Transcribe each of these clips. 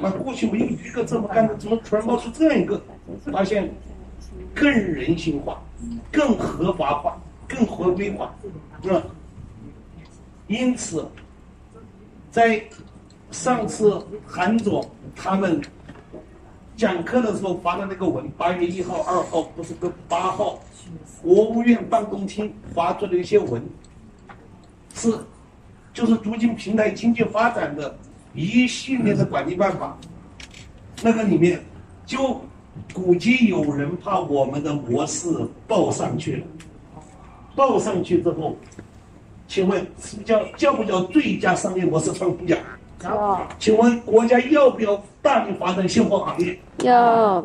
那过去没有一个这么干的，怎么突然冒出这样一个？发现更人性化、更合法化、更合规化，嗯。因此，在上次韩总他们讲课的时候发的那个文，八月一号、二号不是跟八号，国务院办公厅发出的一些文，是就是促进平台经济发展的一系列的管理办法，那个里面就估计有人怕我们的模式报上去了，报上去之后。请问是叫叫不叫最佳商业模式创新奖？要。请问国家要不要大力发展现货行业？要。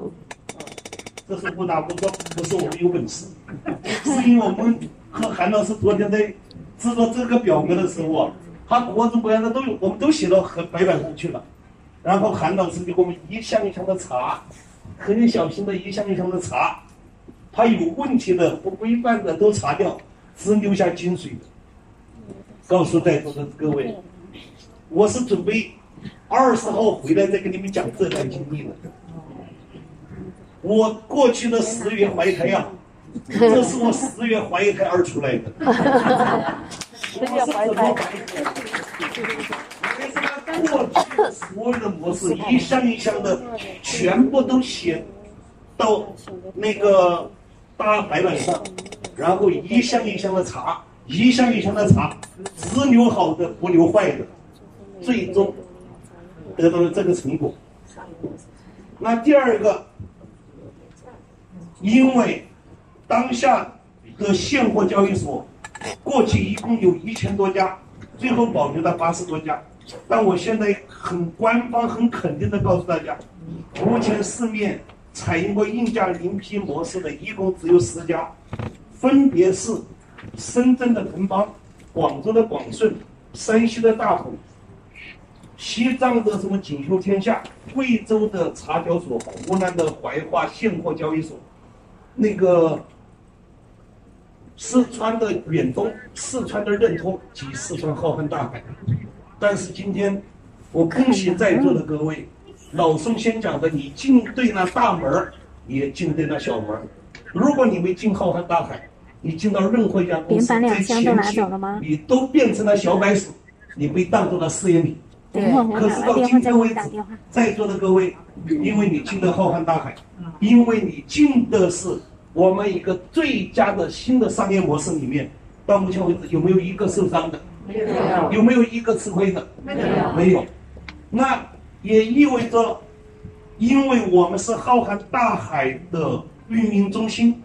这是不打不说，不是我们有本事，是因为我们和韩老师昨天在制作这个表格的时候啊，他各种各样的都有，我们都写到和白板上去了，然后韩老师就给我们一项一项的查，很小心的一项一项的查，他有问题的、不规范的都查掉，只留下精髓的。告诉在座的各位，我是准备二十号回来再跟你们讲这段经历的。我过去的十月怀胎呀，这是我十月怀胎而出来的。十月怀胎。为什么过去所有的模式一项一项的全部都写到那个大白板上，然后一项一项的查。一项一项的查，只留好的不留坏的，最终得到了这个成果。那第二个，因为当下的现货交易所过去一共有一千多家，最后保留了八十多家。但我现在很官方、很肯定的告诉大家，目前市面采用过硬价零批模式的一共只有十家，分别是。深圳的腾邦，广州的广顺，山西的大同，西藏的什么锦绣天下，贵州的茶交所，湖南的怀化现货交易所，那个四川的远东，四川的任通及四川浩瀚大海。但是今天，我恭喜在座的各位，老宋先讲的，你进对那大门也进对那小门如果你没进浩瀚大海，你进到任何一家公司，在前期你都变成了小白鼠，你被当做了试验品。可是到今天为止，在座的各位，因为你进的浩瀚大海，因为你进的是我们一个最佳的新的商业模式里面，到目前为止有没有一个受伤的？没有。有没有一个吃亏的？没有。没有。那也意味着，因为我们是浩瀚大海的运营中心。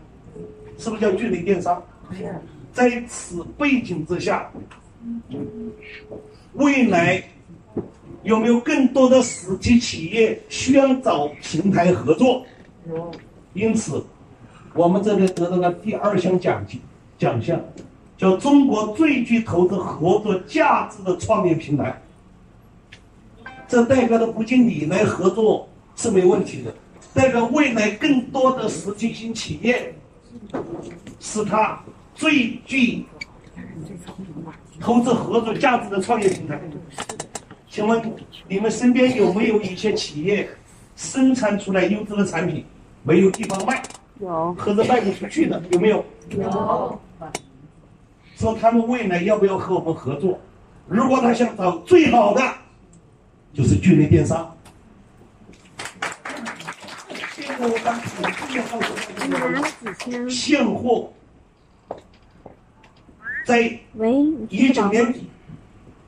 是不是叫聚类电商？在此背景之下，未来有没有更多的实体企业需要找平台合作？因此，我们这边得到了第二项奖金奖项，叫中国最具投资合作价值的创业平台。这代表的不仅你来合作是没问题的，代表未来更多的实体性企业。是他最具投资合作价值的创业平台。请问你们身边有没有一些企业生产出来优质的产品，没有地方卖？有，或者卖不出去的有没有？有。说他们未来要不要和我们合作？如果他想找最好的，就是聚类电商。现货在一九年底，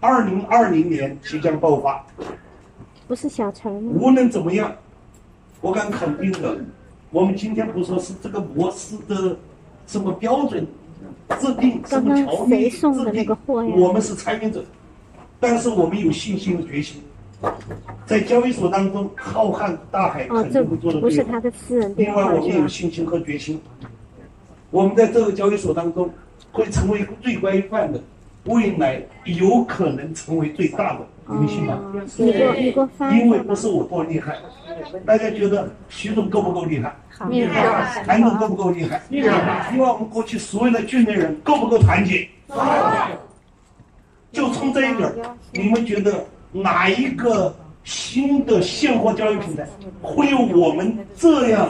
二零二零年即将爆发。不是小陈无论怎么样，我敢肯定的，我们今天不说是这个模式的什么标准制定，什么条例制定，我们是参与者，但是我们有信心和决心。在交易所当中，浩瀚大海肯定会做的最好。另外，我们有信心和决心，我们在这个交易所当中会成为最规范的，未来有可能成为最大的，你们信吗？因为不是我多厉害，大家觉得徐总够不够厉害？厉害。韩总够不够厉害？厉害。因为我们过去所有的军人够不够团结？就冲这一点，你们觉得？哪一个新的现货交易平台，会有我们这样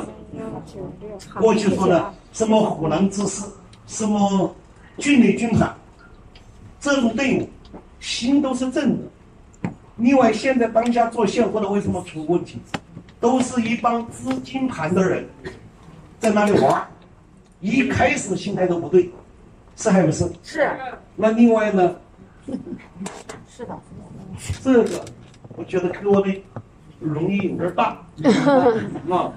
过去说的什么虎狼之师，什么聚美军团这种队伍，心都是正的。另外，现在当下做现货的为什么出问题？都是一帮资金盘的人在那里玩儿，一开始心态都不对，是还不是？是。那另外呢？是的。这个我觉得给我的容易有点大。啊，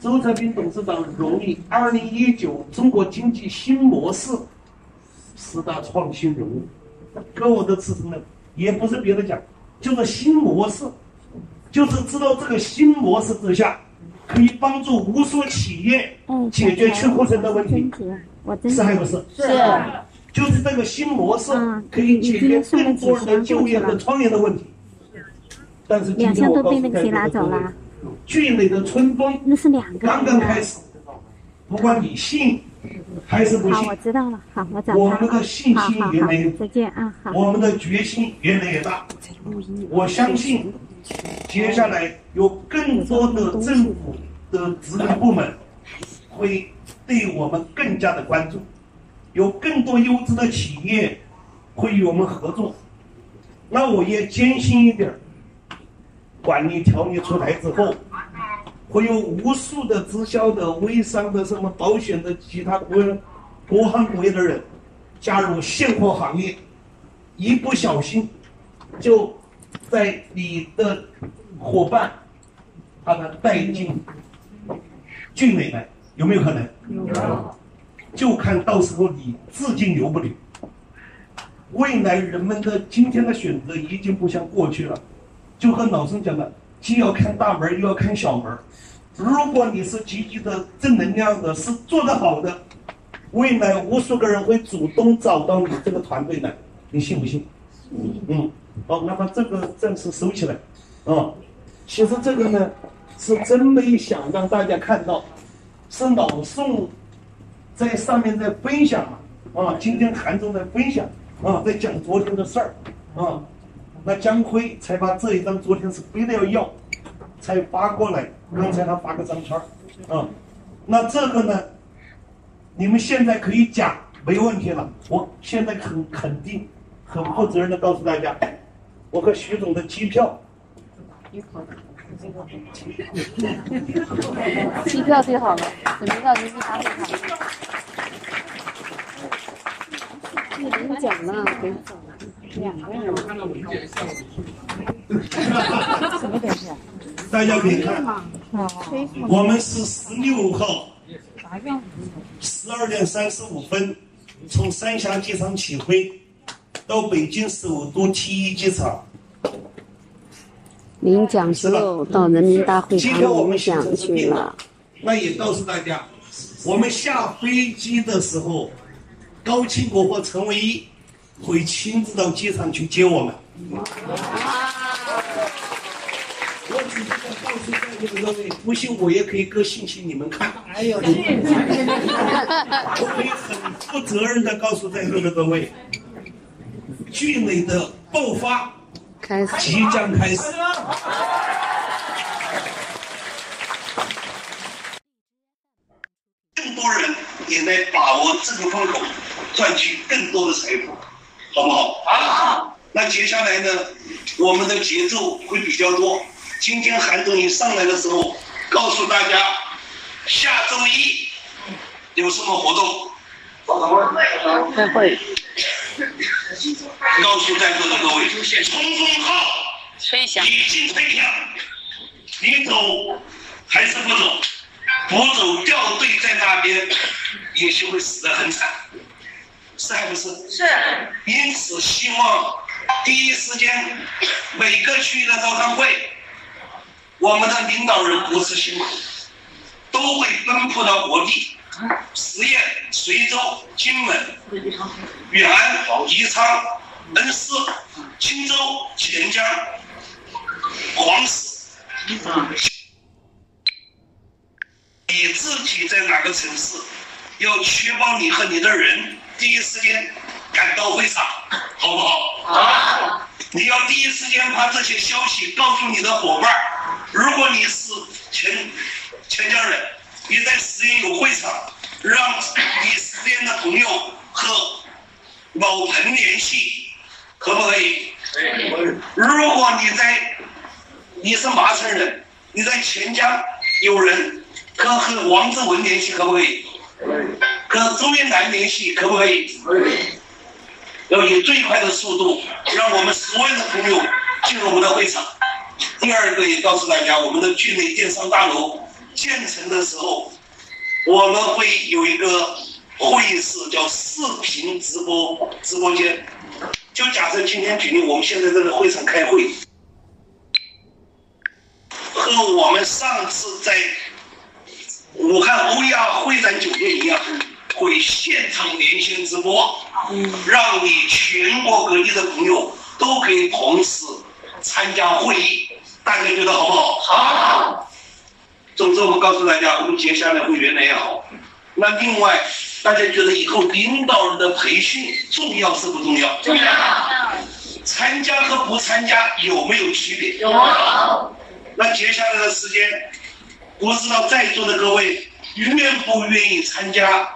周泽斌董事长荣誉二零一九中国经济新模式十大创新人物，跟我的词什么？也不是别的奖。就是新模式，就是知道这个新模式之下，可以帮助无数企业解决去库存的问题，是还不是？是。就是这个新模式可以解决更多人的就业和创业的问题。但是今天我告诉大家，聚美的春风刚刚开始，不管你信。还是不信？好，我知道了。好，我找我们的信心越来越再见啊！好。我们的决心越来越大。我相信，接下来有更多的政府的职能部门会对我们更加的关注，有更多优质的企业会与我们合作。那我也坚信一点，管理条例出台之后。会有无数的直销的、微商的、什么保险的、其他各各行各业的人加入现货行业，一不小心就在你的伙伴把他带进聚美来，有没有可能？有。就看到时候你资金留不留。未来人们的今天的选择已经不像过去了，就和老生讲的。既要看大门，又要看小门。如果你是积极的、正能量的，是做得好的，未来无数个人会主动找到你这个团队来，你信不信？嗯。好，那么这个暂时收起来。啊，其实这个呢，是真没想让大家看到，是老宋在上面在分享嘛。啊，今天韩总在分享，啊，在讲昨天的事儿，啊。那江辉才把这一张，昨天是非得要要，才发过来。刚才他发个张圈儿，啊，那这个呢，你们现在可以讲，没问题了。我现在很肯定、很负责任的告诉大家，我和徐总的机票，机票订好了，准备到人民大会堂。领奖了，给。两个人，什么东西？大家可以看，我们是十六号十二点三十五分从三峡机场起飞，到北京首都 T 一机场。领奖之后到人民大会堂领奖去了。那也告诉大家，我们下飞机的时候，高清国和陈唯一。会亲自到机场去接我们。我只是想告诉在座的各位，不信我也可以搁信息你们看。哎呦，我可以很负责任的告诉在座的各位，聚美的爆发开始，即将开始。更多人也来把握这个风口，赚取更多的财富。好不好？好。那接下来呢？我们的节奏会比较多。今天韩总一上来的时候，告诉大家，下周一有什么活动？开会。告诉在座的各位，冲锋号已经吹响，你走还是不走？不走掉队在那边，也许会死得很惨。是还不是？是。因此，希望第一时间每个区域的招商会，我们的领导人不辞辛苦，都会奔赴到各地，十堰、随州、荆门、远安、宜昌、恩施、青州、潜江、黄石，你自己在哪个城市，要确保你和你的人。第一时间赶到会场，好不好？好。你要第一时间把这些消息告诉你的伙伴如果你是全全家人，你在实验有会场，让你实验的朋友和某朋联系，可不可以？可以如果你在你是麻城人，你在钱江有人，可和王志文联系，可不可以可以？和周云南联系，可不可以？可以要以最快的速度，让我们所有的朋友进入我们的会场。第二个也告诉大家，我们的聚内电商大楼建成的时候，我们会有一个会议室，叫视频直播直播间。就假设今天举例，我们现在这个会场开会，和我们上次在武汉欧亚会展酒店一样。会现场连线直播，让你全国各地的朋友都可以同时参加会议，大家觉得好不好？好。总之，我告诉大家，我们接下来会越来越好。那另外，大家觉得以后领导人的培训重要是不重要？重要。参加和不参加有没有区别？有。那接下来的时间，不知道在座的各位愿不愿意参加？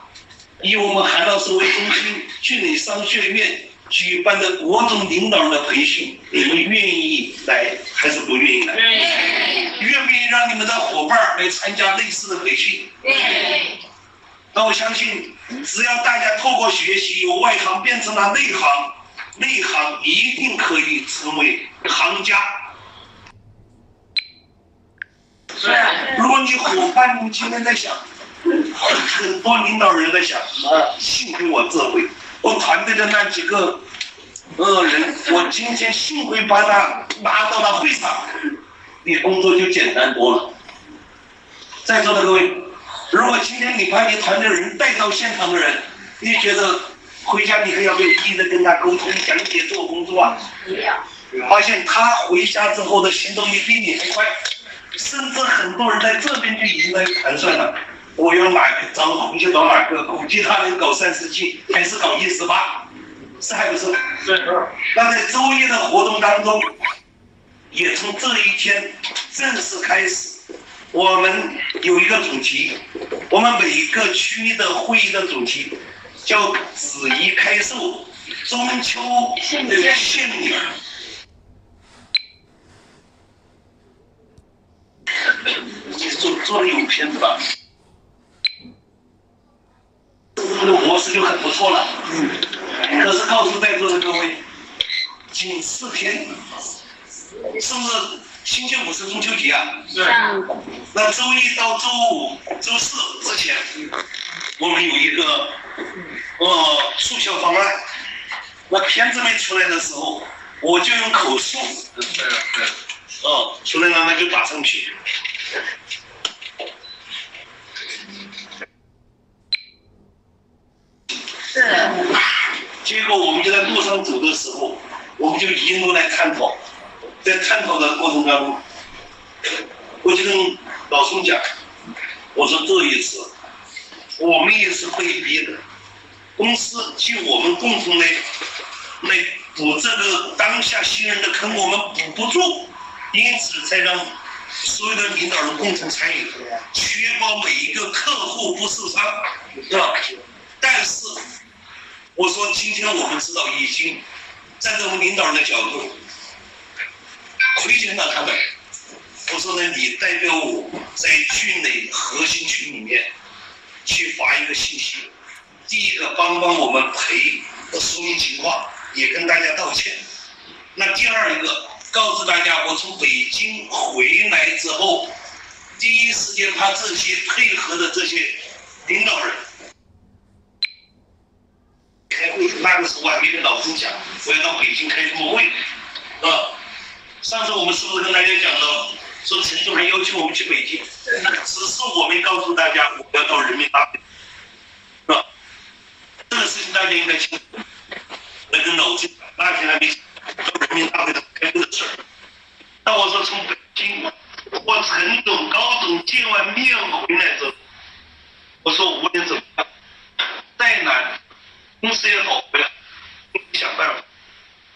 以我们韩老师为中心，聚美商学院举办的国中领导人的培训，你们愿意来还是不愿意来？愿意。愿不愿意让你们的伙伴来参加类似的培训？愿意。那我相信，只要大家透过学习，由外行变成了内行，内行一定可以成为行家。是。如果你伙伴，们今天在想。很多领导人在想，幸亏我这回，我团队的那几个呃人，我今天幸亏把他拉到了会场，你工作就简单多了。在座的各位，如果今天你把你团队人带到现场的人，你觉得回家你还要不要一直跟他沟通讲解做工作啊？发现他回家之后的行动力比你还快，甚至很多人在这边就已经在盘算了。我要哪个张红就搞哪个，估计他能搞三十七，还是搞一十八，是还不是？是。那在周一的活动当中，也从这一天正式开始，我们有一个主题，我们每一个区的会议的主题叫“子怡开售，中秋献女”。你做做的有片子吧？这个模式就很不错了，嗯。可是告诉在座的各位，仅四天，是不是星期五是中秋节啊？对。那周一到周五、周四之前，我们有一个呃促销方案。那片子没出来的时候，我就用口述。对对。哦，出来了那就打上去。是，结果我们就在路上走的时候，我们就一路来探讨，在探讨的过程当中，我就跟老宋讲，我说这一次我们也是被逼的，公司替我们共同来来补这个当下新人的坑，我们补不住，因此才让所有的领导人共同参与，确保每一个客户不受伤，是吧？但是。我说，今天我们知道已经站在我们领导人的角度亏欠了他们。我说呢，你代表我在区内核心群里面去发一个信息。第一个，帮帮我们赔的说明情况，也跟大家道歉。那第二一个，告诉大家，我从北京回来之后，第一时间把这些配合的这些领导人。开会，那个时候我还没跟老周讲，我要到北京开什么会，啊？上次我们是不是跟大家讲了，说陈主任要求我们去北京，只是我没告诉大家我要到人民大会，是吧？这个事情大家应该清楚。那跟老周那天还没到人民大会的开会的事儿。那我说从北京，我陈总、高总见完面回来之后，我说无论怎么样，再难。公司也好，回来想办法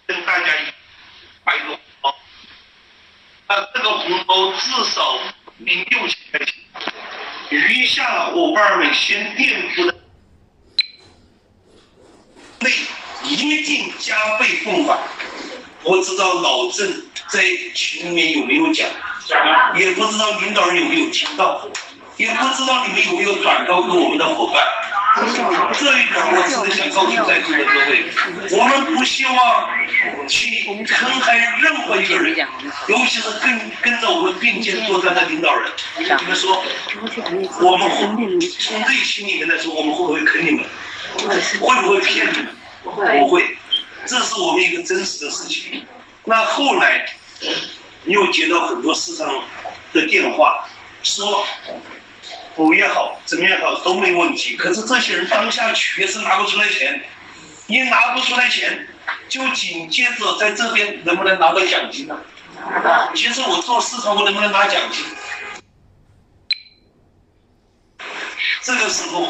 跟大家发一个红包那这个红包至少得六千块钱。余下伙伴们先垫付的，内一定加倍奉还。我知道老郑在群里面有没有讲，也不知道领导人有没有听到，也不知道你们有没有转告给我们的伙伴。这一点我真的想告诉在座的各位，我们不希望去坑害任何一个人，尤其是跟跟着我们并肩作战的领导人。你们说，我们会从内心里面来说，我们会不会坑你们？会不会骗你们？不会，这是我们一个真实的事情。那后来又接到很多市场的电话，说。补也好，怎么也好都没问题。可是这些人当下确实拿不出来钱，一拿不出来钱，就紧接着在这边能不能拿到奖金呢？其实我做市场，我能不能拿奖金？这个时候，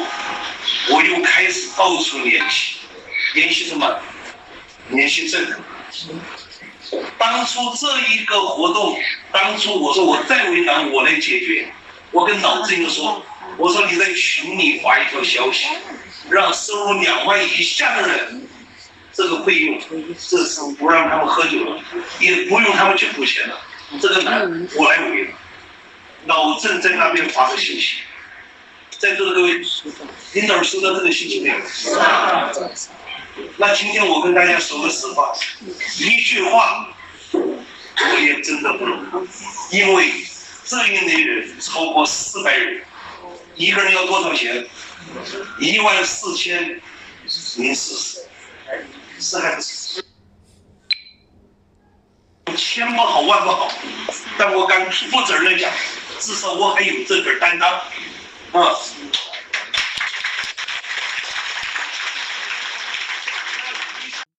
我又开始到处联系，联系什么？联系政府。当初这一个活动，当初我说我再为难，我来解决。我跟老郑说：“我说你在群里发一条消息，让收入两万以下的人，这个费用，这是不让他们喝酒了，也不用他们去付钱了。这个难，我来为了。”老郑在那边发个信息，在座的各位，领导收到这个信息没有？那今天我跟大家说个实话，一句话，我也真的不能，因为。这一类人超过四百人，一个人要多少钱？一万四千零四十，是还是？千不好万不好，但我敢负责任的讲，至少我还有这份担当，啊，